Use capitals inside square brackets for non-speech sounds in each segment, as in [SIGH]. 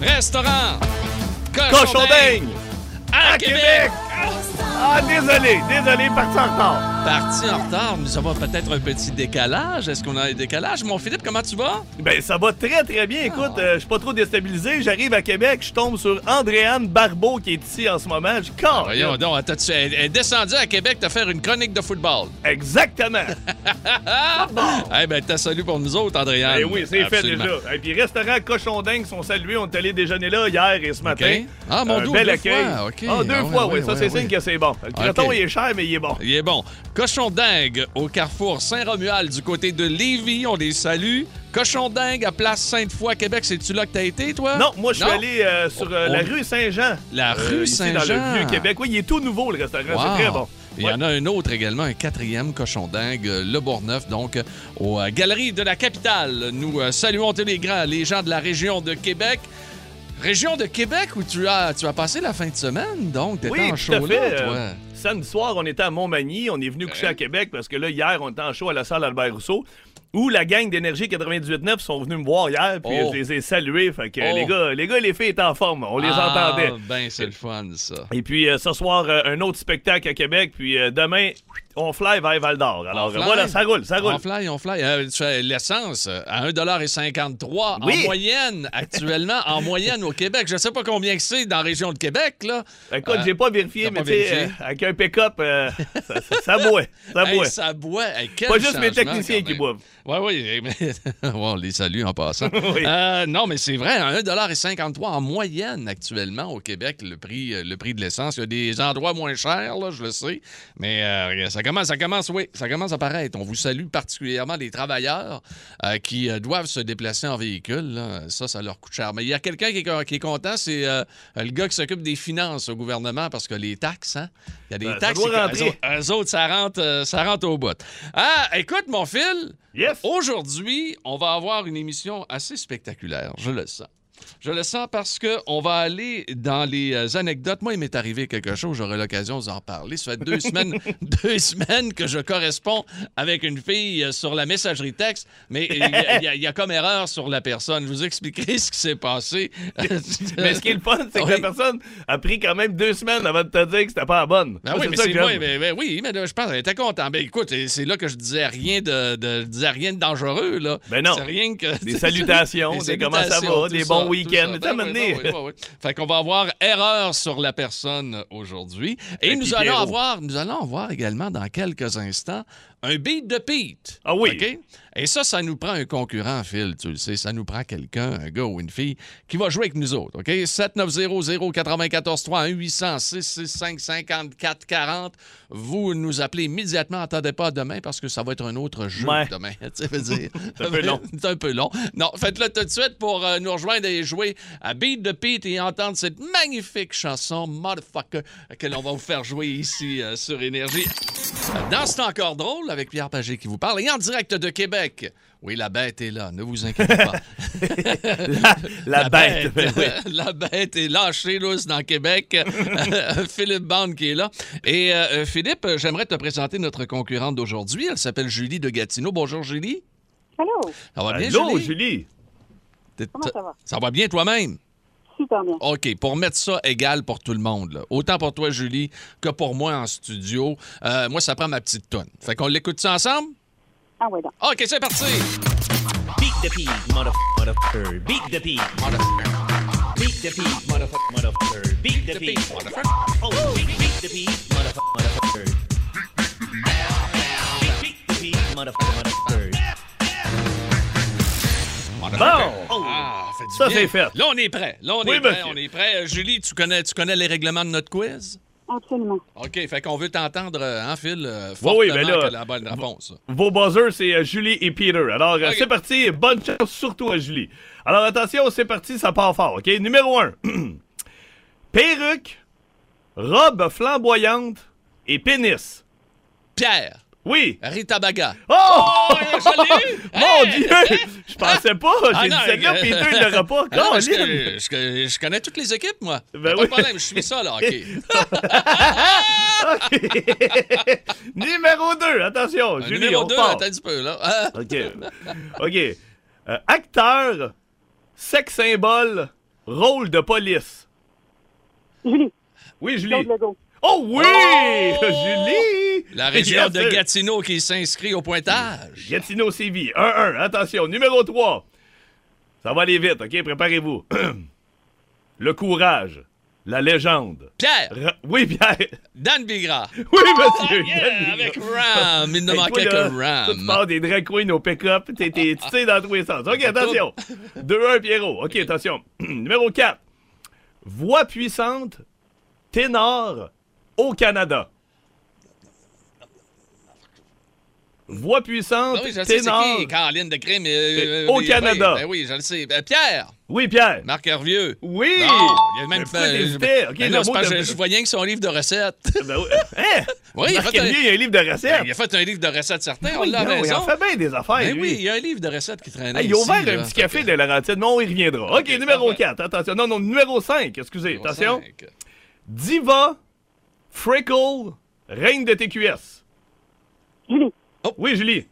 restaurant Cochon à, À Québec. Québec! Ah, désolé, désolé, parti en retard. Parti en retard, nous avons peut-être un petit décalage. Est-ce qu'on a un décalage? Mon Philippe, comment tu vas? Ben, ça va très, très bien. Écoute, euh, je suis pas trop déstabilisé. J'arrive à Québec, je tombe sur Andréane Barbeau qui est ici en ce moment. Je corps. Voyons donc, t'as-tu- elle elle est descendue à Québec te faire une chronique de football. Exactement. [LAUGHS] Eh ben, t'as salut pour nous autres, Andréane. Eh oui, c'est fait déjà. Et puis, restaurant Cochon Dingue sont salués. On est allé déjeuner là hier et ce matin. Ah, mon Un Dieu, bel deux accueil. fois. Ah, deux Ah, ouais, fois, ouais, oui. Ça, c'est signe que c'est bon. Le croton, OK. il est cher, mais il est bon. Il est bon. Cochon dingue au carrefour Saint-Romuald du côté de Lévis. On les salue. Cochon dingue à Place Sainte-Foy, Québec. C'est-tu là que t'as été, toi? Non, moi, je suis allé euh, sur euh, On- la rue Saint-Jean. La rue ici, Saint-Jean. Dans le Vieux-Québec. Oui, il est tout nouveau, le restaurant. Wow. C'est très bon. Il y en a un autre également, un quatrième cochon dingue, euh, le Bourgneuf, donc euh, aux euh, Galeries de la Capitale. Nous euh, saluons tous les grands, les gens de la région de Québec. Région de Québec où tu as, tu as passé la fin de semaine, donc t'étais Oui, en show là, Euh, toi. Samedi soir, on était à Montmagny. On est venu coucher à Québec parce que là, hier, on était en show à la salle Albert Rousseau. Où la gang d'Énergie 98.9 sont venus me voir hier, puis Oh. je les ai salués. Fait que Oh. les gars, les gars les filles étaient en forme. On les Ah, entendait. Ben, c'est le fun, ça. Et puis euh, ce soir, euh, un autre spectacle à Québec. Puis demain, on fly vers Val d'Or. Alors On fly. voilà, ça roule, ça roule. On fly, on fly. Euh, l'essence à 1,53 Oui. en moyenne actuellement, en moyenne au Québec. Je sais pas combien que c'est dans la région de Québec, là. Écoute, Euh, j'ai pas vérifié, mais tu sais, euh, avec un pick-up, euh, ça, ça, ça boit. Ça Hey, boit. ça boit. Hey, quel Pas juste mes techniciens qui boivent. Oui, oui. [LAUGHS] mais- on les salue en passant. [LAUGHS] Oui. Non, mais c'est vrai, à 1,53 en moyenne actuellement au Québec, le prix, le prix de l'essence. Il y a des endroits moins chers, là, je le sais. Mais ça commence, ça commence, oui, ça commence à paraître. On vous salue particulièrement les travailleurs euh, qui euh, doivent se déplacer en véhicule. là. Ça, ça leur coûte cher. Mais il y a quelqu'un qui, est- qui est content, c'est euh, le gars qui s'occupe des finances au gouvernement parce que les taxes, hein? Il y a des Ben, taxes. eux autres- eux autres, ça rentre, ça rentre au bout. Ah, écoute, mon fil. Yes! Aujourd'hui, on va avoir une émission assez spectaculaire, je le sens. Je le sens parce que on va aller dans les euh, anecdotes. Moi, il m'est arrivé quelque chose, j'aurai l'occasion de vous en parler. Ça fait deux [LAUGHS] semaines, deux semaines que je corresponds avec une fille euh, sur la messagerie texte, mais il y, a- y y comme erreur sur la personne. Je vous expliquerai ce qui s'est passé. [LAUGHS] Mais ce qui est le fun, c'est que Oui. la personne a pris quand même deux semaines avant de te dire que c'était pas la bonne. Ben Moi, oui, mais c'est moi, mais, mais oui, mais là, je pense qu'elle était contente. Ben écoute, c'est là que je disais rien de, de- je disais rien de dangereux là. Ben non. C'est rien que Des [LAUGHS] salutations, des comment ça va, des bons un Ben oui, ben oui, ben oui. Fait qu'on va avoir erreur sur la personne aujourd'hui. Et nous allons avoir nous allons avoir également dans quelques instants un beat de Pete. Ah oui. OK? Et ça, ça nous prend un concurrent, Phil, tu le sais. Ça nous prend quelqu'un, un gars ou une fille, qui va jouer avec nous autres. OK? 7900-943 1-800-665-5440. Vous nous appelez immédiatement. Attendez pas demain parce que ça va être un autre jeu Ouais. demain. [LAUGHS] C'est un peu long. [LAUGHS] C'est un peu long. Non, faites-le tout de suite pour euh, nous rejoindre et jouer à Beat de Pete et entendre cette magnifique chanson Motherfucker que l'on va vous faire jouer ici euh, sur Énergie. Dans C'est encore drôle avec Pierre Pagé qui vous parle et en direct de Québec. Oui, la bête est là, ne vous inquiétez pas. [LAUGHS] La, la bête. ben oui. [LAUGHS] la bête est lâchée lousse dans Québec. [LAUGHS] Philippe Bande qui est là. Et euh, euh, Philippe, j'aimerais te présenter notre concurrente d'aujourd'hui. Elle s'appelle Julie de Gatineau. Bonjour Julie. Allô, Ça va bien Allô, Julie? Julie? Comment ça va? Ça va bien toi-même? Super bien. OK, pour mettre ça égal pour tout le monde, là. autant pour toi, Julie, que pour moi en studio, euh, moi, ça prend ma petite tonne. Fait qu'on l'écoute ça ensemble? Ah ouais, donc. OK, c'est parti! Beat the pig, motherfucker, motherfucker. Beat the pig, beat the pig, motherfucker, motherfucker. Beat the pig, motherfucker. Oh, beat, beat the pig, motherfucker, motherfucker. Beat, beat the pig, motherfucker, Bon! Ah, fait du Ça, c'est fait. Là, on est prêt. Là, on Oui, est prêt. monsieur. On est prêt. Julie, tu connais, tu connais les règlements de notre quiz? Absolument. OK, fait qu'on veut t'entendre, euh, en fil, euh, Oui, fortement oui, ben là, que la bonne réponse. Vos buzzers, c'est euh, Julie et Peter. Alors, euh, c'est parti. Bonne chance, surtout à Julie. Alors, attention, c'est parti, ça part fort, OK? Numéro 1. [CLEARS THROAT] Perruque, robe flamboyante et pénis. Pierre, Oui. Rita Baga. Oh! Oh, je l'ai eu! Mon Hey! Dieu! Je pensais pas. J'ai Ah dit celle-là, euh, Peter, il l'aura pas. [LAUGHS] Ah non, je, je- je connais toutes les équipes, moi. Ben pas oui. de problème, je suis ça, là, OK. [LAUGHS] OK. [LAUGHS] Numéro 2, attention. Un Julie, numéro on 2, part. attends un petit peu, là. Ah. OK. OK. Euh, acteur, sex symbole, rôle de police. Julie. Oui, Julie. Oh oui! Oh! Julie! La région Yes, de. Gatineau qui s'inscrit au pointage. Gatineau CV. 1-1. Attention, numéro 3. Ça va aller vite, OK? Préparez-vous. [CLEARS THROAT] Le courage. La légende. Pierre, Ra- Oui, Pierre. [LAUGHS] Dan Bigra. Oui, monsieur. Yeah, avec Ram. Il ne Hey, manquait que toi, Tu Ram. pars des drag queens au pick-up, tu sais dans tous les sens. OK, attention. 2-1, Pierrot. OK, attention. [CLEARS THROAT] Numéro 4. Voix puissante, ténor, au Canada. Voix puissante, Ah oui, je sais, qui? Caroline de Crime. euh, Au oui, Canada. Oui, ben oui, je le sais. Ben, Pierre, Oui, Pierre. Marc Hervieux? Oui! Non, il a même fait. OK, Ben non, de- que je, je voyais que son livre de recettes. [LAUGHS] Ben oui. Hein? Oui, il a Marc fait un- Hervieux, il y a un livre de recettes. Ben, il a fait un livre de recettes certain, on l'a non, il raison. en fait bien des affaires, Ben lui. oui, il y a un livre de recettes qui traînait. Hey, il a ici, ouvert là. un petit café de Laurentide, mais on y reviendra. OK, numéro parfait. 4, attention. Non, non, numéro 5, excusez, Numéro attention. Diva, Frickle, reine de TQS. Julie. Oui, Julie.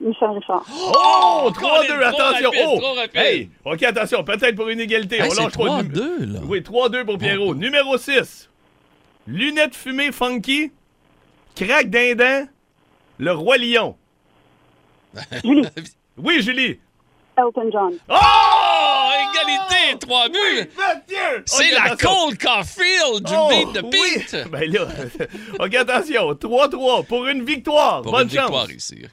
Michel Richard. Oh, 3-2, Colin, trop attention. rapide, Oh, hey, OK, attention, peut-être pour une égalité. Hey, on lâche pas le 3-2, là. Oui, 3-2 pour Pierrot. Numéro 6. Lunettes fumées funky, craque dindin, le roi lion. Julie. Oui, Julie. Elton John. Oh, égalité, trois buts. C'est la. Cole Caulfield du Oh, beat de. Pete. [LAUGHS] Ben là, [LAUGHS] OK, attention. 3-3 pour une victoire. Pour Bonne une chance. victoire ici.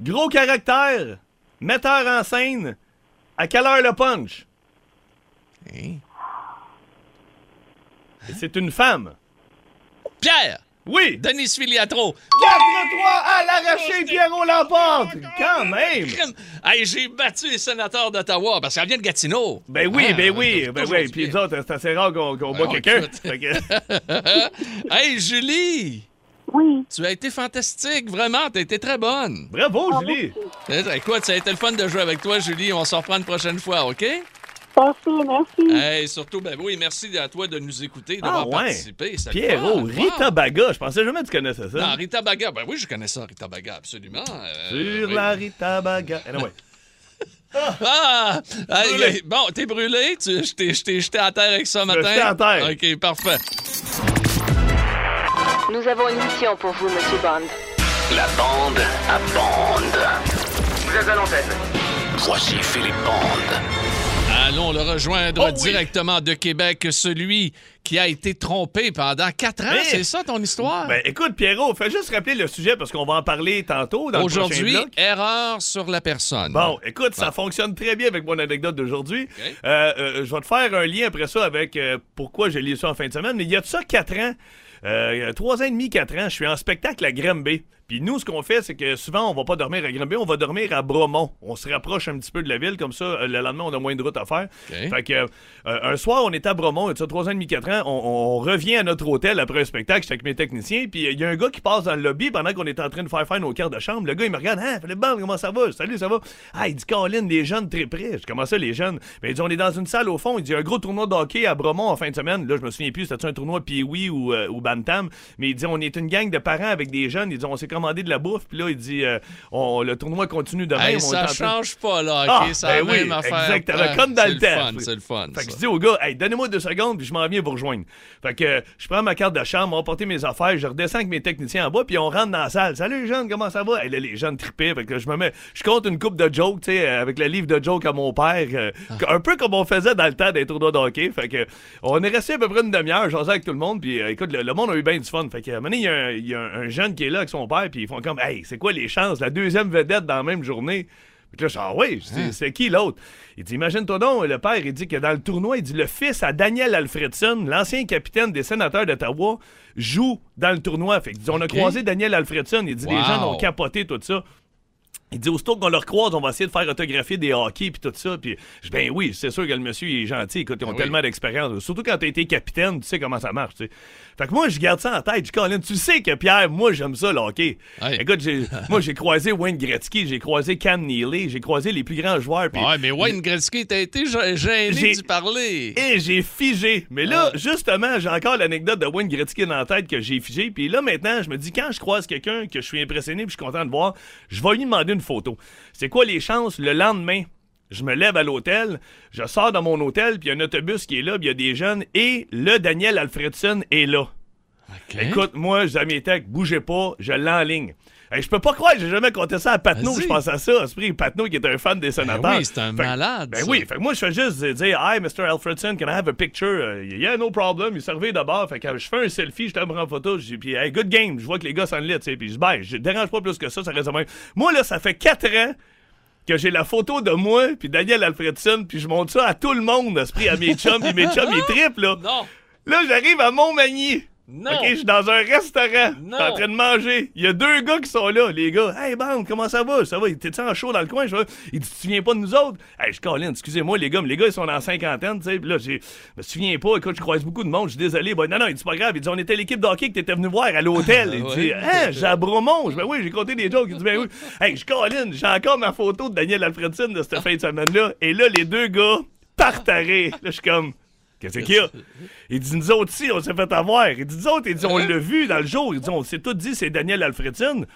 Gros caractère, metteur en scène. À quelle heure le punch? Hein? C'est une femme. Pierre, Oui! Denis Filiatro. 4-3 à l'arraché, Pierrot l'emporte! Quand même! Hey, j'ai battu les sénateurs d'Ottawa parce qu'elle vient de Gatineau. Ben oui, Ah, ben oui, ben oui. Puis nous autres, c'est assez rare qu'on qu'on Ben, bat quelqu'un. [LAUGHS] hey, Julie, Oui. tu as été fantastique, vraiment, t'as été très bonne. Bravo, Ah, Julie! Eh, Écoute, ça a été le fun de jouer avec toi, Julie. On s'en reprend une prochaine fois, OK? Parfait, merci. Hey, surtout, ben oui, merci à toi de nous écouter, d'avoir Ah ouais. participé. Le Pierrot, fun. Rita Wow. Baga, je pensais jamais que tu connaissais ça. Non, Rita Baga, ben oui, je connais ça, Rita Baga, absolument. Euh, Sur oui. la Rita Baga. Anyway. [LAUGHS] Ah! Brûlé. bon, t'es brûlé? Tu, je t'ai- je t'ai jeté à terre avec ça matin? jeté à terre. OK, parfait. Nous avons une mission pour vous, Monsieur Bond. La bande à bande. Vous êtes à l'antenne. Voici Philippe Bande. Allons le rejoindre Oh oui. directement de Québec, celui qui a été trompé pendant quatre ans. Mais- C'est ça ton histoire? Ben écoute, Pierrot, fais juste rappeler le sujet parce qu'on va en parler tantôt dans le prochain Aujourd'hui, bloc. erreur sur la personne. Bon, écoute, ça fonctionne très bien avec mon anecdote d'aujourd'hui. Euh, euh, je vais te faire un lien après ça avec euh, pourquoi j'ai lu ça en fin de semaine. Mais il y a de ça quatre ans, trois ans et demi, quatre ans, je suis en spectacle à Granby. Puis nous, ce qu'on fait, c'est que souvent, on va pas dormir à Granby, on va dormir à Bromont. On se rapproche un petit peu de la ville, comme ça, euh, le lendemain, on a moins de route à faire. Fait que, euh, un soir, on était à Bromont, il y a de ça trois ans et demi, quatre ans, on, on revient à notre hôtel après un spectacle, j'étais avec mes techniciens, puis il y a un gars qui passe dans le lobby pendant qu'on est en train de faire faire nos cartes de chambre. Le gars, il me regarde, ah, Philippe Bande, comment ça va? Salut, ça va? Ah, il dit, Colin, les jeunes très près. Je commence ça, les jeunes. Mais il dit, on est dans une salle au fond, il dit, un gros tournoi de hockey à Bromont en fin de semaine. Là, je me souviens plus, c'était un tournoi Pee-Wee ou, euh, ou Bantam? Mais il dit, on est une gang de parents avec des jeunes. Il dit, on s'est commandé de la bouffe, puis là, il dit, euh, on- le tournoi continue demain. Hey, on ça change pas, là, OK? Ah, la ben oui, affaire. exactement, Ouais, comme dans c'est le temps. fun, c'est le fun. Fait que je ça. dis au gars, hey, donnez-moi deux secondes, puis je m'en viens vous rejoindre. Fait que euh, je prends ma carte de chambre, on va porter mes affaires, je redescends avec mes techniciens en bas, puis on rentre dans la salle. Salut les jeunes, comment ça va? Et là, les jeunes tripaient. Fait que je me mets, je compte une coupe de jokes, tu sais, euh, avec le livre de jokes à mon père, euh, Ah. un peu comme on faisait dans le temps des tournois de hockey. Fait que on est resté à peu près une demi-heure, j'en avec tout le monde, puis écoute, le, le monde a eu bien du fun. Fait que à un moment il y a un- il y, a un, un jeune qui est là avec son père, puis ils font comme, hey, c'est quoi les chances? La deuxième vedette dans la même journée. Puis là, je dis, ah oui, dis, c'est qui l'autre? Il dit, imagine-toi donc, le père, il dit que dans le tournoi, il dit, le fils à Daniel Alfredson, l'ancien capitaine des sénateurs d'Ottawa, joue dans le tournoi. Fait qu'il dit, on a croisé Daniel Alfredson. Il dit, les gens ont capoté tout ça. Il dit, aussitôt qu'on le recroise, on va essayer de faire autographier des hockey puis tout ça. Puis je dis, ben oui, c'est sûr que le monsieur il est gentil. Écoute, ils ont Ben oui. tellement d'expérience. Surtout quand t'as été capitaine, tu sais comment ça marche, tu sais. Fait que moi, je garde ça en tête. Je dis, Colin, tu sais que Pierre, moi, j'aime ça, le hockey. Écoute, [LAUGHS] moi, j'ai croisé Wayne Gretzky, j'ai croisé Cam Neely, j'ai croisé les plus grands joueurs. Ouais, mais Wayne Gretzky, t'as été gê- gêné J'ai- d'y parler. et j'ai figé. Mais là, justement, j'ai encore l'anecdote de Wayne Gretzky dans la tête que j'ai figé. Puis là, maintenant, je me dis, quand je croise quelqu'un que je suis impressionné puis je suis content de voir, je vais lui demander une photo. C'est quoi les chances? Le lendemain? Je me lève à l'hôtel, je sors dans mon hôtel, puis il y a un autobus qui est là, puis il y a des jeunes, et le Daniel Alfredson est là. Écoute, moi, je dis à mes techs, bougez pas, je l'enligne. Hey, je peux pas croire, j'ai jamais compté ça à Patnaud, je pense à ça. Esprit Patnaud qui est un fan des sénateurs. oui, c'est un Fait malade, Ben ça. oui, fait que moi, je fais juste dire, Hi, Mr. Alfredson, can I have a picture? Euh, yeah, no problem. Il servait d'abord. Fait que je fais un selfie, je te prends en photo. Je dis, puis, hey, good game. Je vois que les gars s'en tu sais. Puis je dis, ben, je dérange pas plus que ça, ça reste même. Moi, là, ça fait 4 ans que j'ai la photo de moi, puis Daniel Alfredson, puis je montre ça à tout le monde, esprit, à mes chums, puis mes [LAUGHS] chums, ils trippent, là. Non. Là, j'arrive à Montmagny. Non. OK, je suis dans un restaurant. Non. Je suis en train de manger. Il y a deux gars qui sont là, les gars. Hey, bande, comment ça va? Ça va? T'es-tu en chaud dans le coin? Je Il dit, tu te souviens pas de nous autres? Hey, je Colin, excusez-moi, les gars, mais les gars, ils sont la cinquantaine, tu sais. Puis là, j'ai, je me souviens pas. Écoute, je croise beaucoup de monde. Je suis désolé. Ben, non, non, il dit, c'est pas grave. Il dit, on était l'équipe de hockey que t'étais venu voir à l'hôtel. Il dit, hein, j'ai à Bromont. Je ben oui, j'ai compté des jokes. Il dit, ben oui. Hey, je Colin, j'ai encore ma photo de Daniel Alfredson de cette [LAUGHS] fin de semaine-là. Et là, les deux gars rire. Là, je suis comme, Qu'est-ce qu'il y a? Il dit, nous autres, si, on s'est fait avoir. Il dit, nous autres, il dit, on l'a vu dans le jour. Il dit, on s'est tout dit, c'est Daniel Alfredson.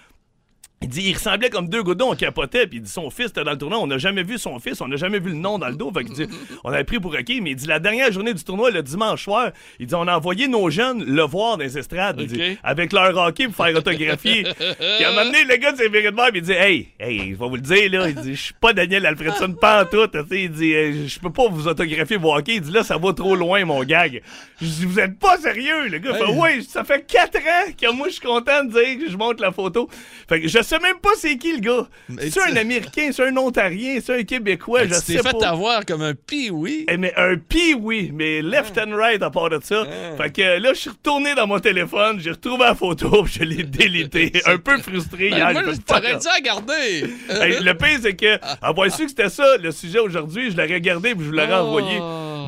Il dit, il ressemblait comme deux godons, on capotait, puis il dit, son fils était dans le tournoi, on n'a jamais vu son fils, on n'a jamais vu le nom dans le dos, fait qu'il dit, [LAUGHS] on avait pris pour acquis, mais il dit, la dernière journée du tournoi, le dimanche soir, il dit, on a envoyé nos jeunes le voir dans les estrades, il dit, avec leur hockey pour faire autographier. [LAUGHS] puis à un moment donné, le gars de ses viré de même, il dit, hey, hey, je vais vous le dire, là, il dit, je suis pas Daniel Alfredson, [LAUGHS] pas en tout, tu sais, il dit, je peux pas vous autographier vos hockey, il dit, là, ça va trop loin, mon gag. Je dis, vous êtes pas sérieux, le gars, fait, oui, ça fait quatre ans que moi, je suis content de dire que je montre la photo. Fait que je sais même pas c'est qui le gars. Mais C'est un tu- Américain, c'est un Ontarien, c'est un Québécois, je tu sais t'es fait pas. avoir comme un pis-oui. Eh, mais un oui, mais left and right à part de ça. Fait que là, je suis retourné dans mon téléphone, j'ai retrouvé la photo, [LAUGHS] puis je l'ai délité. [LAUGHS] un peu frustré Ben, hier. moi, fait, t'aurais dû à garder. Hey, le pire, c'est que, [LAUGHS] avoir su que c'était ça, le sujet aujourd'hui, je l'aurais regardé puis je vous l'aurais Oh. envoyé.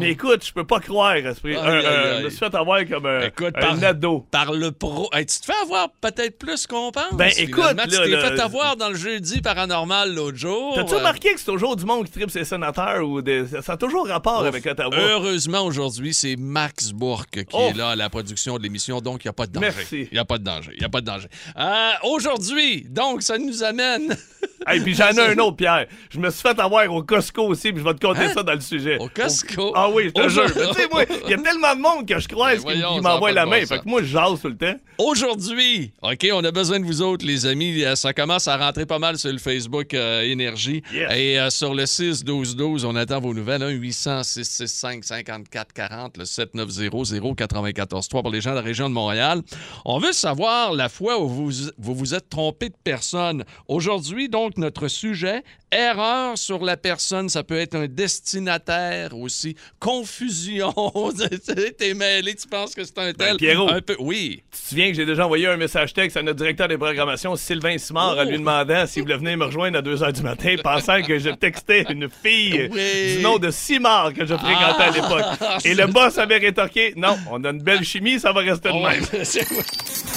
Mais écoute, je peux pas croire, esprit. Je me suis fait avoir comme un, Écoute, un par- ado. Par le pro. Hey, tu te fais avoir peut-être plus qu'on pense. Ben, écoute, finalement. tu là, t'es là, fait avoir dans le jeudi paranormal l'autre jour. T'as-tu Euh, remarqué que c'est toujours du monde qui tripe ses sénateurs ou des... ça a toujours rapport avec Ottawa? Heureusement, aujourd'hui, c'est Max Bourque qui est là à la production de l'émission, donc il n'y a pas de danger. Merci. Il n'y a pas de danger. Il n'y a pas de danger. Euh, aujourd'hui, donc, ça nous amène [LAUGHS] Hey, puis j'en ai un autre, Pierre. Je me suis fait avoir au Costco aussi, puis je vais te conter Hein? ça dans le sujet. Au Costco? Ah oui, je te jure. Tu sais, moi, [LAUGHS] il y a tellement de monde que je croise Ben qui, m'envoie la main. bon fait que moi, je jase tout le temps. Aujourd'hui, OK, on a besoin de vous autres, les amis. Euh, Ça commence à rentrer pas mal sur le Facebook euh, Énergie. Yes. Et euh, sur le 6-12-12, on attend vos nouvelles. 1-800-665-5440, le 790-094-3 pour les gens de la région de Montréal. On veut savoir la fois où vous vous, vous êtes trompé de personne. Aujourd'hui, donc, notre sujet, erreur sur la personne. Ça peut être un destinataire aussi. Confusion. [LAUGHS] T'es mêlé, tu penses que c'est un tel. Ben, Pierrot. Un peu, oui. Tu te souviens que j'ai déjà envoyé un message texte à notre directeur des programmations, Sylvain Simard, Oh. en lui demandant s'il voulait venir me rejoindre à 2 h du matin, [LAUGHS] pensant que je textais une fille Oui. du nom de Simard que je fréquentais à Ah. l'époque. Et [LAUGHS] le boss avait rétorqué Non, on a une belle chimie, ça va rester de Oh, même.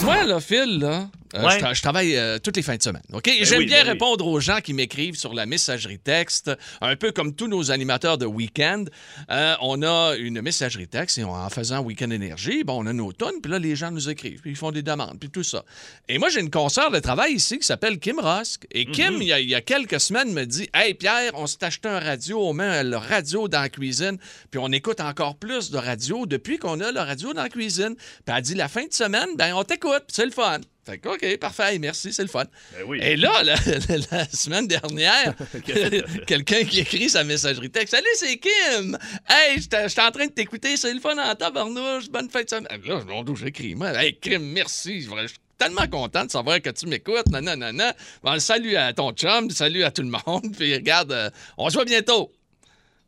Moi, là, Phil, là, euh, Ouais. je, tra- je travaille euh, toutes les fins de semaine. OK? J'aime oui, bien ben oui. répondre aux gens qui m'écrivent sur la messagerie texte, un peu comme tous nos animateurs de week-end. Euh, on a une messagerie texte et on- en faisant Week-end Énergie, bon, on a nos tonnes, puis là, les gens nous écrivent, puis ils font des demandes, puis tout ça. Et moi, j'ai une consoeur de travail ici qui s'appelle Kim Rosk. Et Kim, il y a- il y, a quelques semaines, me dit Hey, Pierre, on s'est acheté un radio, on met le radio dans la cuisine, puis on écoute encore plus de radio depuis qu'on a le radio dans la cuisine. Puis elle dit La fin de semaine, ben, on t'écoute, c'est le fun. Fait que, OK, parfait, merci, c'est le fun. Ben oui. Et là, [LAUGHS] la, semaine dernière, [LAUGHS] quelqu'un qui écrit sa messagerie texte Salut, c'est Kim! Hey, j'étais j'étais en train de t'écouter, c'est le fun en tabarnouche, bonne fin de semaine. Là, dos, j'écris, moi, Hey, Kim, merci. Je je suis tellement content de savoir que tu m'écoutes. Non, non, non, non. Bon, salut à ton chum, salut à tout le monde. [LAUGHS] Puis regarde, euh, on se voit bientôt.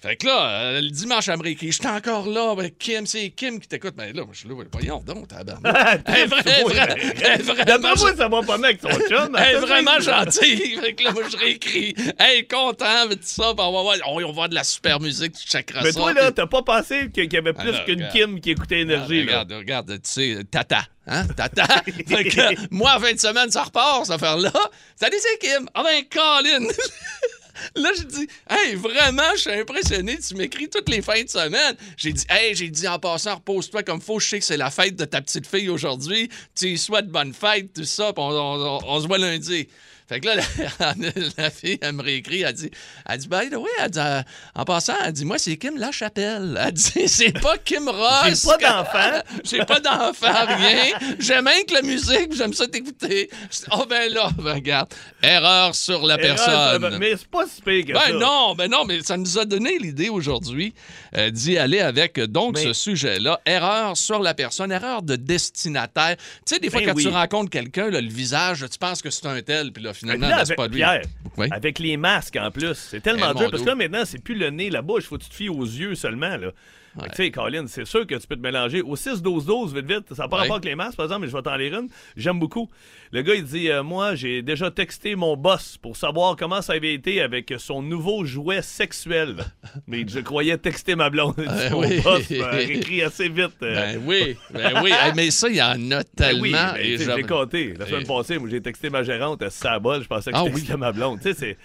Fait que là, euh, le dimanche, elle me réécrit, J'étais encore là, ben, Kim, c'est Kim qui t'écoute. Mais là, moi, je suis là, voyons donc, tabarnak. Elle est ben, elle est vraiment D'après moi, ça va pas mal avec [LAUGHS] chum. elle est Attends, vraiment gentille. [LAUGHS] Fait que là, moi, je réécris. Hey, content, mais tout ça. puis on va on va voir de la super musique, tu checkeras Mais toi, là, t'as pas pensé qu'il y avait plus qu'une. Kim qui écoutait Énergie, là? Regarde, regarde, tu sais, tata. Hein? Tata. [LAUGHS] fait que, moi, en fin de semaine, ça repart, cette affaire-là. Salut, c'est Kim. Ah ben, Colin. Là, j'ai dit, hey, vraiment, je suis impressionné. Tu m'écris toutes les fins de semaine. J'ai dit, hey, j'ai dit en passant, repose-toi comme faut. Je sais que c'est la fête de ta petite fille aujourd'hui. Tu souhaites bonne fête, tout ça. Puis on se voit lundi. Fait que là, [LAUGHS] la, la fille, elle me réécrit, elle dit, elle dit, by the way, elle dit, en passant, elle dit, moi, c'est Kim Lachapelle. Elle dit, [LAUGHS] c'est pas Kim Ross. J'ai pas d'enfant. [LAUGHS] J'ai pas d'enfant, rien. J'aime rien que la musique, j'aime ça t'écouter. Oh, ben là, ben, regarde. Erreur sur la Erreur, personne. Mais c'est pas si pire que ça. Ben non, ben non, mais ça nous a donné l'idée aujourd'hui euh, d'y aller avec euh, donc Mais- ce sujet-là. Erreur sur la personne, erreur de destinataire. Tu sais, des fois, Ben quand tu rencontres quelqu'un, le visage, tu penses que c'est un tel, puis là, finalement, Là, avec, pas lui. Pierre, Oui. avec les masques en plus, c'est tellement Eh, dur parce que là maintenant, c'est plus le nez, la bouche, faut que tu te fies aux yeux seulement. Là. Tu sais, Colin, c'est sûr que tu peux te mélanger. Au 6-12-12, vite, vite, ça n'a pas Ouais. rapport avec les masques, par exemple, mais je vais t'en lire une. J'aime beaucoup. Le gars, il dit euh, Moi, j'ai déjà texté mon boss pour savoir comment ça avait été avec son nouveau jouet sexuel. [LAUGHS] mais je croyais texter ma blonde. Euh, Mon oui. boss m'a écrit assez vite. euh, Ben oui, ben oui. Hey, mais ça, il y en a ben tellement. oui, et tu sais, j'aime- j'ai compté. La semaine Et- passée, moi, j'ai texté ma gérante, elle se bol, je pensais que Ah je oui. textais ma blonde. Tu sais,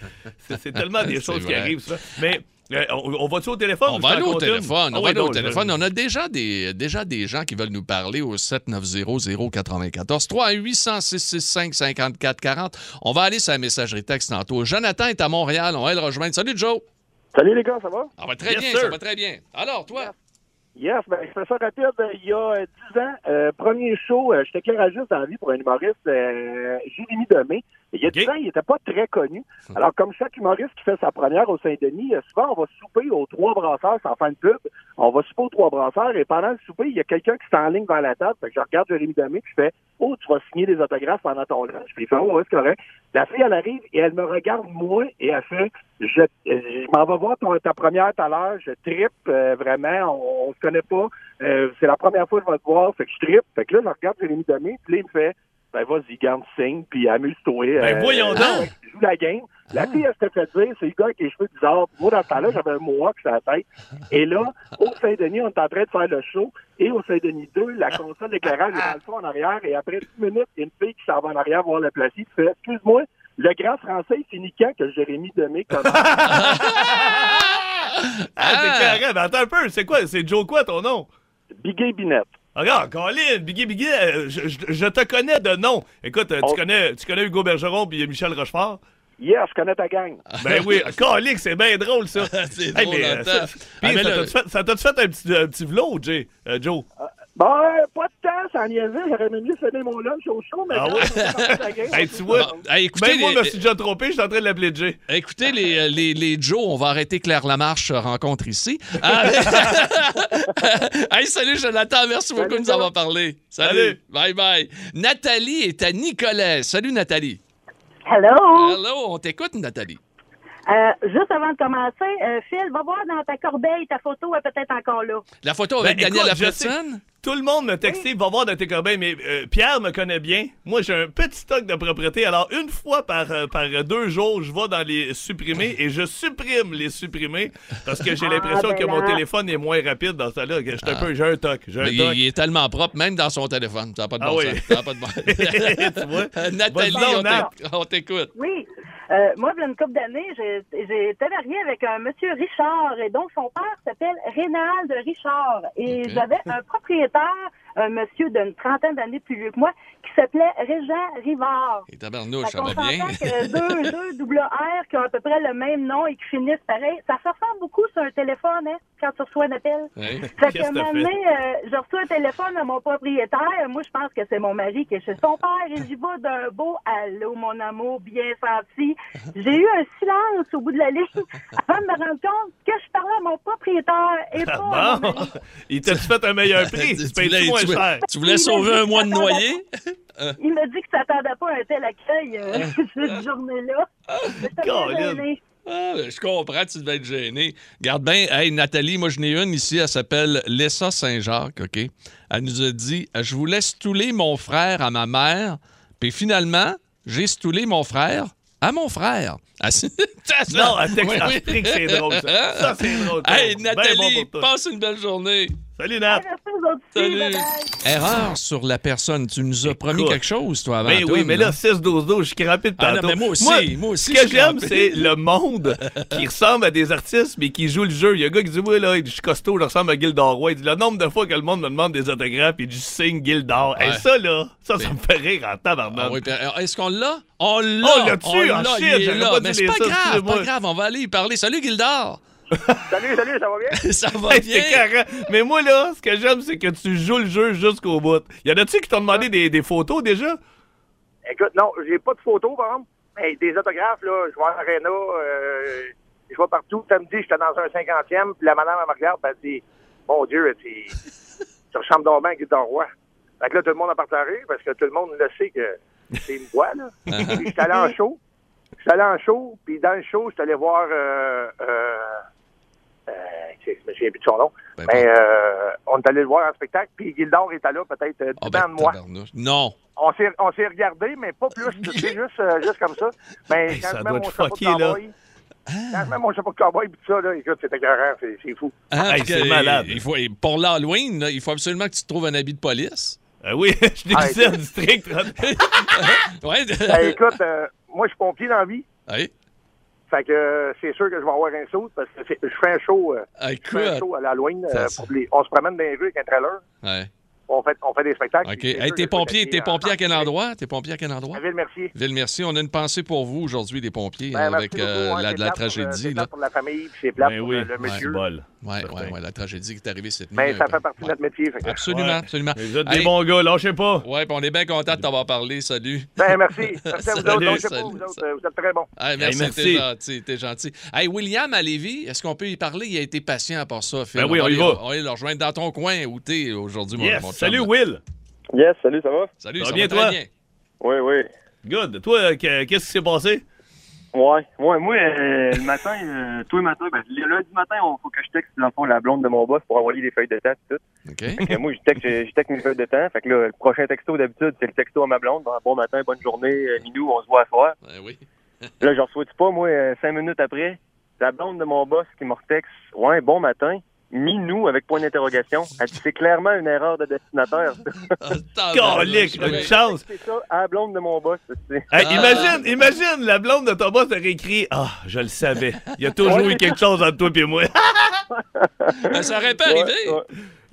c'est- tellement [LAUGHS] des choses qui arrivent, ça. Mais euh, on, on va-tu au téléphone? On va aller au téléphone. Ah On va oui, aller au je- téléphone. On a déjà des, déjà des gens qui veulent nous parler au 790-094. 3 800 665 54 40. On va aller sur la messagerie texte tantôt. Jonathan est à Montréal. On va le rejoindre. Salut, Joe. Salut les gars, ça va? Ça va très Yes, bien, sir. ça va très bien. Alors, toi? Yes, ben je fais ça rapide. Il y a euh, 10 ans, euh, premier show, euh, j'étais garagiste dans la vie pour un humoriste, euh, Jérémy Demé. Il y a 10 Ok. ans, il n'était pas très connu. Alors, comme chaque humoriste qui fait sa première au Saint-Denis, euh, souvent, on va souper aux trois brasseurs sans fin de pub. On va souper aux trois brasseurs et pendant le souper, il y a quelqu'un qui s'enligne vers la table. Fait que je regarde Jérémy Demé puis je fais « Oh, tu vas signer des autographes pendant ton lunch. » Puis il fait « Oh, ouais, c'est correct. » La fille, elle arrive et elle me regarde, moi, et elle fait Je, euh, je m'en vais voir ton- ta première tout à l'heure. Je trippe, euh, vraiment. On, on se connaît pas. Euh, c'est la première fois que je vais te voir. Fait que je trippe. Fait que là, je regarde Jérémy Demé, puis là, il me fait ben vas-y, garde, signe, puis amuse-toi. Ben, voyons donc. Joue la game. La fille, elle s'était fait dire, c'est le gars avec les cheveux bizarres. Moi, dans ce temps-là, j'avais un mohawk sur la tête. Et là, au Saint-Denis, on est en train de faire le show. Et au Saint-Denis 2, la console d'éclairage est dans le fond en arrière. Et après 10 minutes, il y a une fille qui s'en va en arrière voir le placis. Tu fais, excuse-moi, le grand français, il finit quand que Jérémy Demé commence? [LAUGHS] Ah, c'est Ah! carré. Mais attends un peu, c'est quoi? C'est Joe quoi ton nom? Bigay Binette. Regarde, Colin, Biggie Biggie, euh, je, je- je te connais de nom. Écoute, euh, tu, On- connais, tu connais Hugo Bergeron puis Michel Rochefort? Yes, je connais ta gang. [LAUGHS] Ben oui, Colin, c'est bien drôle ça. [LAUGHS] C'est Hey, drôle, mais, euh, ça- Ah, mais ça t'a-tu fait, un petit, un petit vlog, Jay, euh, Joe? Bon, euh, pas de temps, ça en niaisait. J'aurais même mieux finir mon lunch au show, mais Ah ouais? [LAUGHS] game, Hey, tu vois, écoutez, Même moi, les- je me suis déjà trompé, je suis en train de l'appeler Jay. Écoutez, les, euh, les, les Joe, on va arrêter Claire Lamarche se rencontre ici. [LAUGHS] Ah, [LAUGHS] hey, salut Jonathan, merci beaucoup de nous avoir parlé. Salut. Salut. Bye bye. Nathalie est à Nicolet. Salut Nathalie. Hello! Hello, on t'écoute Nathalie. Euh, juste avant de commencer, euh, Phil, va voir dans ta corbeille, ta photo est peut-être encore là. La photo avec Ben, Daniel écoute, Lafretienne? Tout le monde me textait, va voir dans tes corbeilles, mais euh, Pierre me connaît bien. Moi, j'ai un petit stock de propriété. Alors, une fois par, euh, par deux jours, je vais dans les supprimer et je supprime les supprimer parce que j'ai Ah, l'impression ben que mon là. téléphone est moins rapide dans ça là j'étais un peu, j'ai un toc. J'ai un Mais toc. il est tellement propre, même dans son téléphone. Ça n'a pas de Ah bon oui. sens. Ça n'a pas de bon [LAUGHS] Tu vois? [LAUGHS] Nathalie, on t'écoute. Oui. Euh, moi, il y a une couple d'années, été mariée avec un monsieur Richard et donc son père s'appelle Rénald Richard. Et j'avais un propriétaire, un monsieur d'une trentaine d'années plus vieux que moi, qui s'appelait Régent Rivard. Et tabarnouche, ça va bien? que deux, [LAUGHS] deux double R qui ont à peu près le même nom et qui finissent pareil, ça se ressemble beaucoup sur un téléphone, hein, quand tu reçois un appel. Oui. Fait qu'à un moment donné, euh, je reçois un téléphone de mon propriétaire. Moi, je pense que c'est mon mari qui est chez son père. Et j'y vais d'un beau « Allô, mon amour, bien senti ». J'ai eu un silence au bout de la ligne [LAUGHS] avant de me rendre compte que je parlais à mon propriétaire pas mon Ah bon, mari. [LAUGHS] il t'a fait un meilleur [LAUGHS] prix? tu payes voulais, moins tu voulais- cher? tu voulais Il sauver m'a dit un mois de que ça noyer? [LAUGHS] Il m'a dit que ça s'attendait pas à un tel accueil euh, cette journée-là. Ah, ben, je comprends, tu devais être gêné. Garde bien, hey, Nathalie, moi, je n'ai une ici, elle s'appelle Lessa Saint-Jacques, OK? Elle nous a dit Je vous laisse stouler mon frère à ma mère, puis finalement, j'ai stoulé mon frère à mon frère. Ah, [LAUGHS] ça. Non, à texte Oui, c'est drôle, ça. Ça, c'est drôle. Hey, Ben Nathalie, bon passe une belle journée. Salut, Nat. Salut. Erreur sur la personne. Tu nous as promis Écoute. quelque chose, toi, avant. Ben oui, mais là, 6-12-12, je suis crampé de Ah non, mais moi aussi, moi aussi, Ce que j'aime, c'est le monde qui [LAUGHS] ressemble à des artistes, mais qui joue le jeu. Il y a un gars qui dit, ouais, là, je suis costaud, je ressemble à Gildor Roy. Il dit, le nombre de fois que le monde me demande des autographes, et je signe Gildor. Et Ouais. ça, là, ça, ça me fait rire en tabarnak. Ah oui, puis, euh, Est-ce qu'on l'a? On l'a! On l'a dessus? Ah, shit, il est j'aurais là. pas dû Mais c'est pas grave, pas grave, on va aller y parler. Salut, Gildor! Salut, salut, ça va bien? [LAUGHS] Ça va bien? carré. Mais moi, là, ce que j'aime, c'est que tu joues le jeu jusqu'au bout. Y en a-tu qui t'ont demandé des, des photos déjà? Écoute, non, j'ai pas de photos, par exemple. Mais des autographes, là, je vais à l'Arena, euh, je vais partout. Samedi, j'étais dans un 50e, puis la madame, elle me regarde, elle dit, mon Dieu, tu ressembles donc bien à Guy Roi. Fait que là, tout le monde a partagé, parce que tout le monde le sait que c'est une voix, là. [LAUGHS] Puis j'étais allé en show. J'étais allé en show, puis dans le show, j'étais allé voir, euh, euh, je me souviens plus de son nom, Ben, mais euh, on est allé le voir en spectacle, puis Gildor était là, peut-être euh, Ah, 10 ben, ans de moi. Non. On s'est, on s'est regardé, mais pas plus. C'est juste, euh, juste comme ça. Mais Hey, quand ça je mets doit mon être chapeau de fucké, là. cowboy, quand je mets mon chapeau de cowboy et tout ça, là, écoute, c'est écœurant, c'est, c'est fou. Hein, Hey, c'est malade. Il faut, pour l'Halloween, là, il faut absolument que tu te trouves un habit de police. Ah oui, [LAUGHS] je l'ai Ah, dit à district. [LAUGHS] Ouais. Ben, écoute, euh, moi, je suis pompier dans la vie. Ouais. Fait que euh, c'est sûr que je vais avoir un saut parce que je fais un show, euh, je fais un show à l'Halloween. Euh, pour les- on se promène dans les rues avec un trailer. Ouais. On fait, on fait des spectacles. OK. c'est Hey, t'es que je pompier, vais t'es pompier à quel en- endroit? T'es pompier à quel endroit? À Ville-Mercier. Ville-Merci, on a une pensée pour vous aujourd'hui, des pompiers, Ben, hein, avec beaucoup, euh, ouais, la, c'est c'est tragédie. pour la famille, puis c'est Ben pour oui, le, le c'est monsieur. bol. Ouais, Certain. ouais, la tragédie qui est arrivée cette nuit. Mais ça euh, fait partie de notre métier. Absolument, Ouais. absolument. Vous êtes des bons gars, lâchez pas. Ouais, puis on est bien content de t'avoir parlé. Salut. Ben, merci. [LAUGHS] Merci à vous Salut, autres. Lâchez pas, salut, vous autres, salut. vous êtes très bons. Merci, merci. t'es gentil, t'es gentil. Hey, William à Lévis, est-ce qu'on peut y parler? Il a été patient à part ça, Phil. Ben oui, on y va. On va le rejoindre dans ton coin où t'es aujourd'hui, mon. Salut, Will. Yes, salut, ça va? Salut, Ça ça, va bien, toi? très bien. Oui, oui. Good. Toi, que- qu'est-ce qui s'est passé? Ouais, ouais, moi, euh, le matin, euh, tous les matins, ben, le lundi matin, il faut que je texte, dans le fond, la blonde de mon boss pour envoyer les feuilles de temps et tout. OK. Fait que moi, je texte, je texte mes feuilles de temps. Fait que là, le prochain texto, d'habitude, c'est le texto à ma blonde. Bon, bon matin, bonne journée, euh, Minou, on se voit à soir. Ben oui. Là, je reçois pas, moi, euh, cinq minutes après, la blonde de mon boss qui me retexte, ouais, bon matin, Minou, avec point d'interrogation. Elle dit, c'est clairement une erreur de destinataire. [LAUGHS] Ah, Calique, ben, une chance. c'est ça, à la blonde de mon boss. Hey, Ah. imagine, imagine, la blonde de ton boss aurait écrit Ah, je le savais. Il y a toujours eu quelque chose entre toi et moi. Ben, ça aurait pas arrivé. Ouais.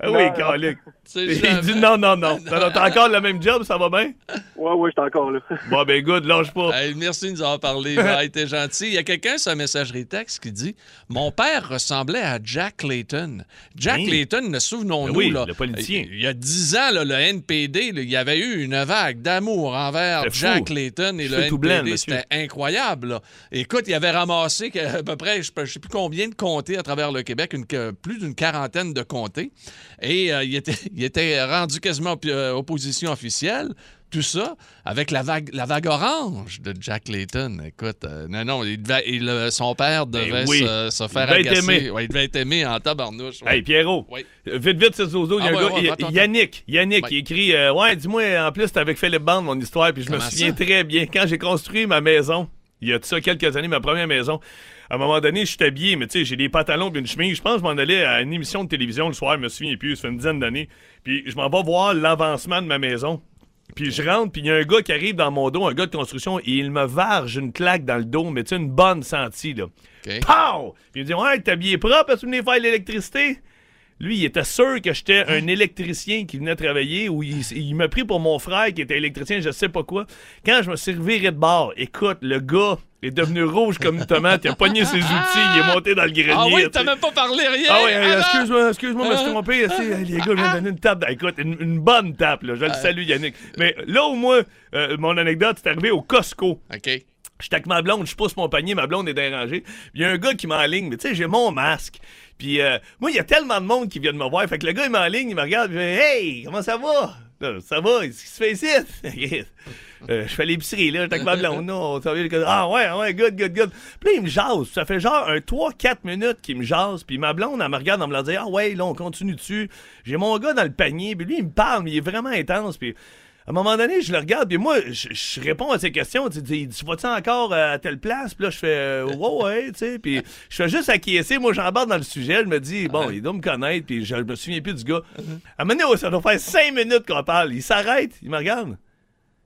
Ah oui. C'est Il dit non, non, non. T'as encore le même job, ça va bien? Ouais, ouais, j'étais encore là. Bon, ben, good, lâche pas. Hey, merci de nous avoir parlé. Bye, t'es gentil. Il y a quelqu'un sur la messagerie texte qui dit Mon père ressemblait à Jack Clayton. Jack Hein? Clayton, souvenons-nous, oui, là, le politicien. il y a 10 ans, là, le NPD, là, il y avait eu une vague d'amour envers. Jack Clayton et le NPD. C'était incroyable. là. Écoute, il avait ramassé à peu près, je ne sais plus combien de comtés à travers le Québec, une, plus d'une quarantaine de comtés. Et euh, il, était, [LAUGHS] il était rendu quasiment euh, opposition officielle. Tout ça avec la vague, la vague orange de Jack Layton. Écoute, euh, non, non, il devait- il, son père devait Ben oui. se, se faire devait être agacer. aimé. Ouais, il devait être aimé en tabarnouche. ouais. Hey, Pierrot. Oui. Vite, vite, c'est Zozo. Il y a un gars, il. Yannick, Yannick, il écrit euh, Ouais, dis-moi, en plus, c'était avec Philippe Band, mon histoire, puis je me souviens ça? très bien. Quand j'ai construit ma maison, il y a de ça quelques années, ma première maison, à un moment donné, je suis habillé, mais tu sais, j'ai des pantalons puis une chemise. Je pense que je m'en allais à une émission de télévision le soir, je me souviens plus, ça fait une dizaine d'années. Puis je m'en vais voir l'avancement de ma maison. Puis je rentre, puis il y a un gars qui arrive dans mon dos, un gars de construction, et il me varge une claque dans le dos, mais tu sais, une bonne sentie, là. OK. Pow! Puis il me dit Ouais, t'es habillé propre parce que tu venais faire l'électricité? Lui, il était sûr que j'étais un électricien qui venait travailler ou il, il m'a pris pour mon frère qui était électricien, je sais pas quoi. Quand je me suis reviré de bord, écoute, le gars est devenu rouge comme une tomate, il a pogné ses outils, il est monté dans le grenier. Ah oui, t'as même pas parlé rien. Ah oui, avant? excuse-moi, excuse-moi, je me suis Hein? trompé. Les gars, je viens de donner une tape. Écoute, une, une bonne tape, là. Je le salue, Yannick. Mais là où moi, euh, mon anecdote, c'est arrivé au Costco. OK. J'étais avec ma blonde, je pousse mon panier, ma blonde est dérangée. Il y a un gars qui m'enligne, mais tu sais, j'ai mon masque. Puis euh, moi, il y a tellement de monde qui vient de me voir. Fait que le gars, il m'enligne, il me regarde, il fait Hey, comment ça va? Là, ça va, qu'est-ce qui se fait ici? [LAUGHS] Euh, je fais l'épicerie, là, j'étais avec ma blonde, non, que- Ah ouais, ouais, good, good, good. Puis là, il me jase. Ça fait genre un 3-4 minutes qu'il me jase. Puis ma blonde, elle me regarde en me disant Ah ouais, là, on continue dessus. J'ai mon gars dans le panier. Puis lui, il me parle, mais il est vraiment intense. Puis À un moment donné, je le regarde, puis moi, je, je réponds à ses questions. Tu dis, tu vas-tu encore à telle place? Puis là, je fais, euh, ouais, ouais, tu sais. Puis je fais juste acquiescer. Moi, j'embarque dans le sujet. Je me dis, bon, il doit me connaître, puis je me souviens plus du gars. À un moment donné, ça doit faire cinq minutes qu'on parle. Il s'arrête, il me regarde.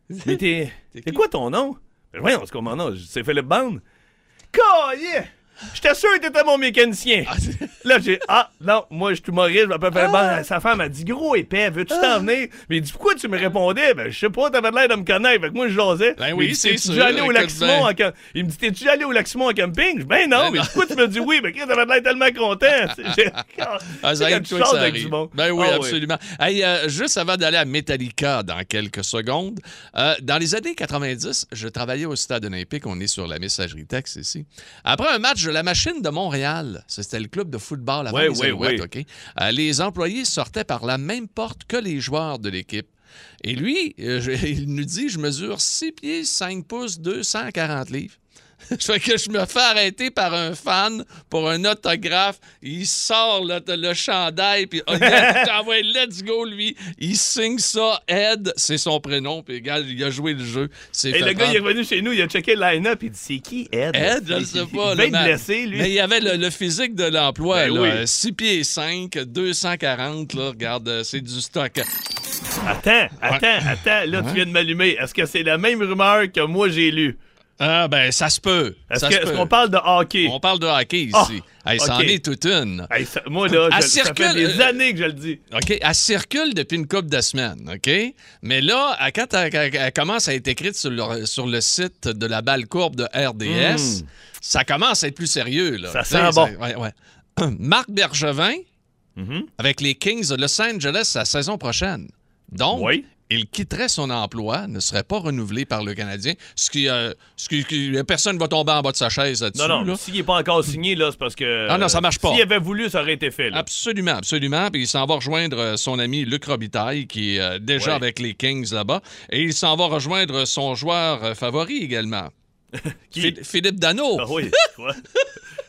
[LAUGHS] Mais t'es. C'est quoi ton nom? Ben, voyons, c'est quoi mon nom? C'est Philippe Bond. Collier! J'étais sûr que t'étais mon mécanicien. Là, j'ai. Ah, non, moi, je suis humoriste, je m'appelle Bond. Sa femme a dit, gros épais, veux-tu t'en venir? Mais il dit, pourquoi tu me répondais? Ben, je sais pas, t'avais l'air de me connaître. Fait que moi, je jasais. Ben oui, c'est sûr, allé au en Il me dit, t'es-tu allé au lac Simon en camping? Je ben non, Ben mais non. pourquoi tu me dis oui? Que t'avais l'air tellement content? [LAUGHS] Ah, ça tu ça avec arrive. du monde. Ben oui, Ah, oui. absolument. Hey, euh, juste avant d'aller à Metallica dans quelques secondes, euh, dans les années 90, je travaillais au Stade olympique. On est sur la messagerie texte ici. Après un match de la machine de Montréal, c'était le club de football avant Ouais, les ouais. OK? Euh, les employés sortaient par la même porte que les joueurs de l'équipe. Et lui, euh, je- [LAUGHS] il nous dit, je mesure 6 pieds, 5 pouces, 240 livres. [LAUGHS] fait que je me fais arrêter par un fan pour un autographe. Il sort le, le chandail, puis oh, [LAUGHS] let's go, lui. Il signe ça, Ed, c'est son prénom, puis gars, il a joué le jeu. Et le gars, il est revenu chez nous, il a checké le line-up, il dit, c'est qui Ed? Ed, je sais pas. Il là, blessé, lui. Mais il y avait le, le physique de l'emploi. Ben là. oui. 6 pieds 5, 240, là, regarde, euh, c'est du stock. Attends, attends, attends. Là, tu viens de m'allumer. Est-ce que c'est la même rumeur que moi j'ai lue? Ah, ben, ça se peut. Est-ce qu'on parle de hockey? On parle de hockey ici. Ah, Hey, Ça en est toute une. Hey, ça- moi, là, je- ça fait circule, des euh, années que je le dis. OK, elle circule depuis une couple de semaines, OK? Mais là, quand elle, elle- elle commence à être écrite sur le, sur le site de la balle courbe de RDS, ça commence à être plus sérieux, là. Hmm. Ça sent bon. ouais, ouais. [CLEARS THROAT] Marc Bergevin, Mhm. avec les Kings de Los Angeles la saison prochaine. Donc, Oui. Il quitterait son emploi, ne serait pas renouvelé par le Canadien, ce qui, euh, ce qui, qui- personne ne va tomber en bas de sa chaise là-dessus. Non, non, s'il n'est pas encore signé, là, c'est parce que. Ah non, ça marche pas. S'il avait voulu, ça aurait été fait, là. Absolument, absolument. Puis il s'en va rejoindre euh, son ami Luc Robitaille, qui est euh, déjà Ouais. avec les Kings là-bas. Et il s'en va rejoindre son joueur euh, favori également. [LAUGHS] Qui? Phil- Philippe Dano. Ah oui, [LAUGHS] quoi?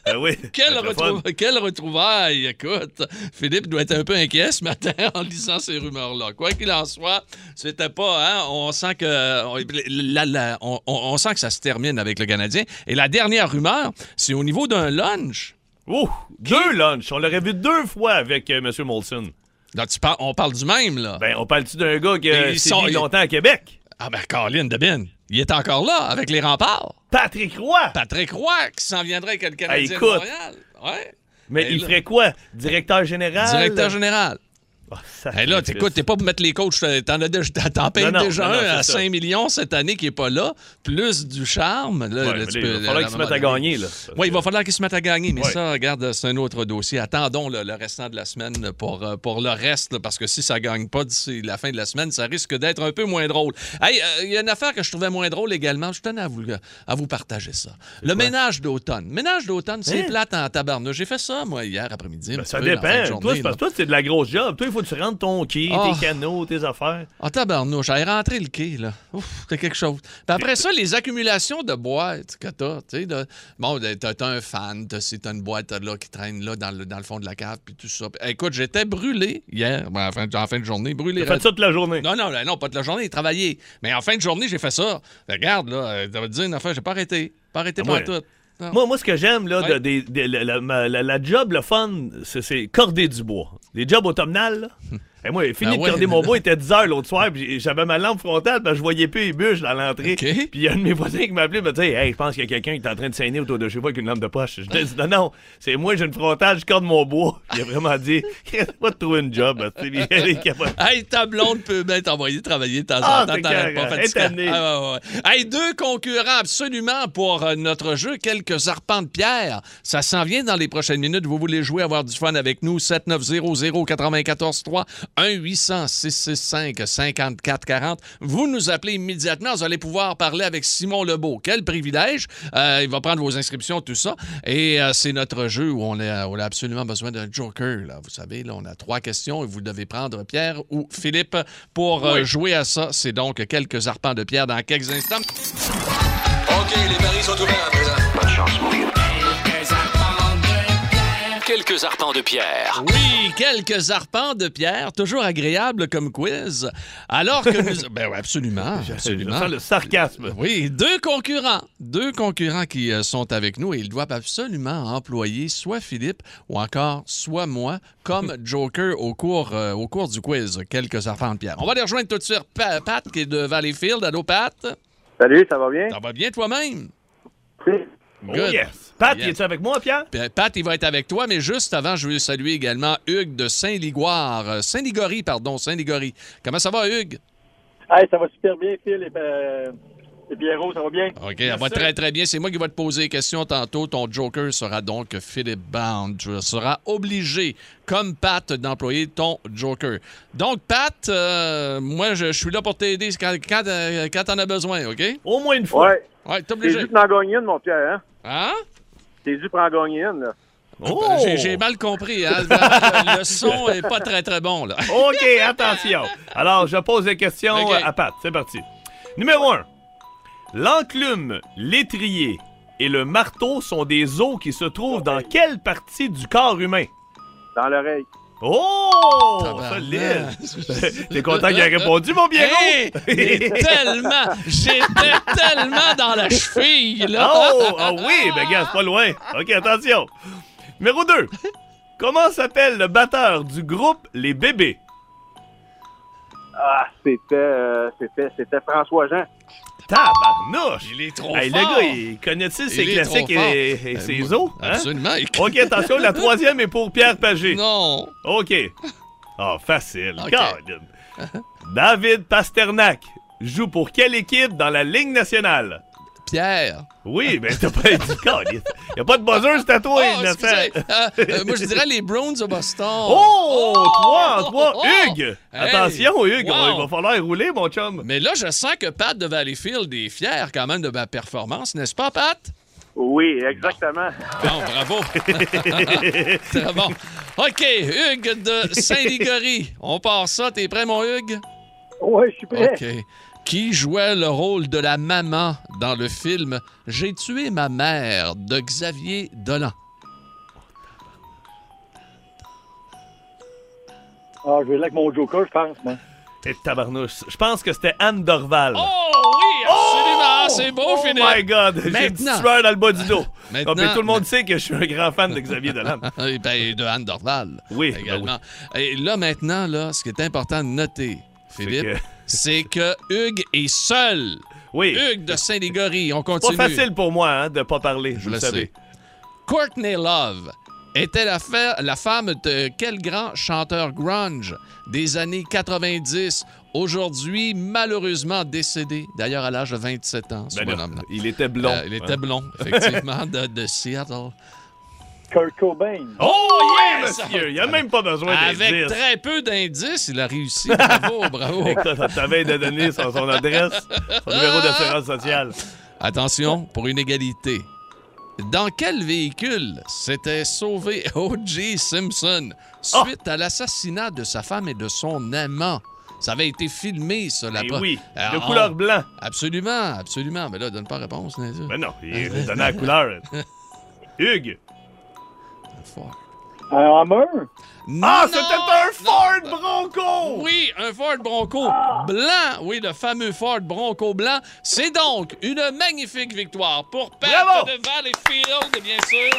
Ah oui. Quelle, retrou- retrouvaille, écoute. Philippe doit être un peu inquiet ce matin [LAUGHS] en lisant ces rumeurs-là. Quoi qu'il en soit, c'était pas, hein, on sent que, on, la- la- on- on- on sent que ça se termine avec le Canadien. Et la dernière rumeur, c'est au niveau d'un lunch. Ouh, deux lunchs. On l'aurait vu deux fois avec euh, M. Molson. Là, tu par- on parle du même, là. Ben, on parle-tu d'un gars qui a sont- longtemps à Québec? Ah ben, Colin Debin, il est encore là avec les remparts. Patrick Roy! Patrick Roy qui s'en viendrait avec le Canadien écoute. Montréal. Ouais. Mais il là- ferait quoi? Directeur général? Directeur général. Hey, là, t'écoutes, t'es pas pour mettre les coachs, t'en, as déjà- t'en payes Non, déjà non, non, un à c'est ça. 5 millions cette année qui est pas là, plus du charme. Là, Ouais, là, tu peux- il va falloir qu'il se mette à gagner, là. Oui, il va falloir qu'ils se mettent à gagner, mais Ouais. ça, regarde, c'est un autre dossier. Attendons le, le restant de la semaine pour, euh, pour le reste, parce que si ça gagne pas d'ici la fin de la semaine, ça risque d'être un peu moins drôle. Hey, euh, il y a une affaire que je trouvais moins drôle également. Je tenais à vous, à vous partager ça. Le ménage d'automne. Ménage d'automne, c'est Hein? plate en tabarnouche. J'ai fait ça, moi, hier après-midi. Ben, ça peu, dépend. journée, Toi, c'est parce là. que toi, c'est de la grosse job. Toi, il faut tu rentres ton quai, tes canaux, tes affaires. Ah, tabarnouche, j'allais rentrer le quai, là. Ouf, c'est quelque chose. Puis après ça, les accumulations de boîtes que t'as, tu sais, de- bon, t'as un fan, t'as si t'as une boîte là, qui traîne là dans le, dans le fond de la cave, puis tout ça. Puis, écoute, j'étais brûlé hier, ben, en, fin, en fin de journée, brûlé. T'as fait ça toute la journée. Non, non, non, pas toute la journée, travaillé. Mais en fin de journée, j'ai fait ça. Regarde, là, euh, ça va te dire une affaire, j'ai pas arrêté. Pas arrêté Ah, pour ouais. tout. Non. Moi, moi, ce que j'aime, là, Ouais. la, la- ma- la- la job, le fun, c'est- c'est corder du bois. Les jobs automnales, là. [LAUGHS] Et moi, j'ai fini Ah de corder mon bois, il était 10 heures l'autre soir, puis j'avais ma lampe frontale, parce que je voyais plus les bûches dans l'entrée. Puis il y a un de mes voisins qui m'a appelé, il m'a dit Hey, je pense qu'il y a quelqu'un qui est en train de saigner autour de chez vous avec une lampe de poche. Je lui ai dit Non, non, c'est moi, j'ai une frontale, je corde mon bois. Il a vraiment dit [LAUGHS] Va te trouver une job. Hey, ta blonde peut bien t'envoyer travailler de temps Ah, en temps. c'est t'arrêtes pas tannée. Ah, ouais, ouais. Hey, deux concurrents absolument pour euh, notre jeu. Quelques arpents de pierre. Ça s'en vient dans les prochaines minutes. Vous voulez jouer, avoir du fun avec nous. 7900-943, 1-800-665-5440. Vous nous appelez immédiatement. Vous allez pouvoir parler avec Simon Lebeau. Quel privilège. Euh, il va prendre vos inscriptions, tout ça. Et euh, c'est notre jeu où on a, on a absolument besoin d'un joker. Là. Vous savez, là, on a trois questions et vous devez prendre Pierre ou Philippe pour euh, jouer à ça. C'est donc quelques arpents de pierre dans quelques instants. OK, les paris sont ouverts à présent. Bonne chance, mon vieux. Quelques arpents de pierre. Oui, quelques arpents de pierre, toujours agréable comme quiz. Alors que nous... [LAUGHS] ben oui, absolument, absolument. Je le sarcasme. Oui, deux concurrents, deux concurrents qui euh, sont avec nous et ils doivent absolument employer soit Philippe ou encore soit moi comme [LAUGHS] Joker au cours, euh, au cours du quiz. Quelques arpents de pierre. On va les rejoindre tout de suite. Pa- Pat qui est de Valleyfield. Allô, Pat? Salut, ça va bien? Ça va bien toi-même? Oh Good. yes. Pat, Yes. es-tu avec moi, Pierre? Pat, il va être avec toi, mais juste avant, je veux saluer également Hugues de Saint-Ligoire. euh, Saint-Ligory, pardon, Saint-Ligory. Comment ça va, Hugues? Hey, ça va super bien, Phil et, euh, et Pierrot, ça va bien? OK, ça va très, très bien. C'est moi qui vais te poser des questions tantôt. Ton joker sera donc Philip Bound. Tu seras obligé, comme Pat, d'employer ton joker. Donc, Pat, euh, moi, je, je suis là pour t'aider quand, quand, euh, quand t'en as besoin, OK? Au moins une fois. Ouais. Ouais, t'es obligé. en gagner une, mon Pierre, hein? Hein? T'es dû pour en gagner une, là. Oh! J'ai j'ai mal compris. hein. Le, le son [LAUGHS] est pas très, très bon, là. OK, attention. Alors, je pose des questions à Pat. C'est parti. Numéro 1. L'enclume, l'étrier et le marteau sont des os qui se trouvent dans quelle partie du corps humain? Dans l'oreille. Oh! Solide! [LAUGHS] T'es content qu'il ait répondu, mon bien Hey, tellement, j'étais [LAUGHS] tellement dans la cheville, là. Oh! Ah oui, ben gars, c'est pas loin. OK, attention. Numéro 2. Comment s'appelle le batteur du groupe Les Bébés? Ah, c'était, euh, c'était, c'était François Jean. Tabarnouche! Il est trop Hey, fort. le gars, il connaît-il ses Il classiques et, et Euh, ses os? hein? Absolument. OK, attention, la troisième est pour Pierre Pagé. Non. OK. Ah, facile. OK. Colin. David Pasternak joue pour quelle équipe dans la Ligue nationale? Pierre. Oui, ben t'as pas dit [LAUGHS] Colin. Y a pas de buzzer, c'est à toi, Oh. Euh, euh, moi, je dirais les Browns de Boston. Oh! Trois en trois. oh, Hugues! Hey, Attention, Hugues, wow. il va falloir rouler, mon chum. Mais là, je sens que Pat de Valleyfield est fier quand même de ma performance, n'est-ce pas, Pat? Oui, exactement. Bon, bravo. [LAUGHS] Très bon. OK, Hugues de Saint-Ligory. On part ça. T'es prêt, mon Hugues? Oui, je suis prêt. OK. Qui jouait le rôle de la maman dans le film J'ai tué ma mère de Xavier Dolan? Ah, je vais là avec mon Joker, je pense, moi. Et tabarnouche. Je pense que c'était Anne Dorval. Oh oui, absolument. C'est beau, Oh Philippe. my God! J'ai une sueur dans le bas du dos. [LAUGHS] Maintenant. Ah, tout le monde sait que je suis un grand fan de Xavier Dolan. [LAUGHS] Et ben, de Anne Dorval. Oui, ben également. Et là, maintenant, là, ce qui est important de noter, Philippe, que- c'est que Hugues est seul. Oui. Hugues de Saint-Ligory. On Pas continue. facile pour moi hein, de pas parler, Je le sais. Courtney Love était la, fa- la femme de quel grand chanteur grunge des années 90, aujourd'hui malheureusement décédé, d'ailleurs à l'âge de 27 ans, ce Ben il était blond. Euh, il était hein. blond, effectivement, de, de Seattle. Kurt Cobain. Oh, oui, yes! monsieur! Il n'y a même pas besoin Avec d'indices. très peu d'indices, il a réussi. Bravo, [LAUGHS] bravo. Écoute, ça t'avait de donner son, son adresse, son numéro d'assurance sociale. Attention, pour une égalité. Dans quel véhicule s'était sauvé [LAUGHS] O.J. Simpson suite à l'assassinat de sa femme et de son amant? Ça avait été filmé, ça, Eh là-bas. oui, Euh, de on- couleur blanc. Absolument, absolument. Mais là, donne pas réponse, n'est-ce Ben non, il [LAUGHS] donnait la couleur. Hugues. Un Hammer. Ah, c'était un Ford Bronco! Oui, un Ford Bronco blanc. Oui, le fameux Ford Bronco blanc. C'est donc une magnifique victoire pour Pat Bravo! de Valleyfield, bien sûr,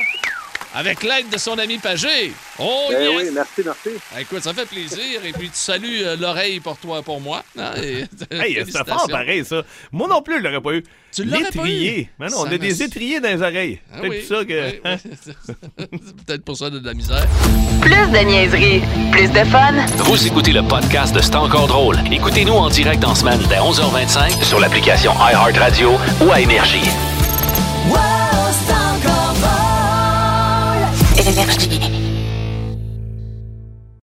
avec l'aide de son ami Pagé. Oh, Eh yes! oui, merci, merci. Écoute, ça fait plaisir. Et puis, tu salues euh, l'oreille pour toi, pour moi. hein, et- [LAUGHS] Hey, fort pareil, ça. Moi non plus, je l'aurais pas eu. Tu l'aurais pas eu? Mais non, on a des étriers dans les oreilles. Ah Peut-être oui, pour ça que. oui, hein? oui. [LAUGHS] C'est peut-être pour ça de la misère. Plus de niaiserie, plus de fun. Vous écoutez le podcast de C'est encore drôle. Écoutez-nous en direct en semaine dès 11h25 sur l'application iHeartRadio ou à Énergie. Énergie.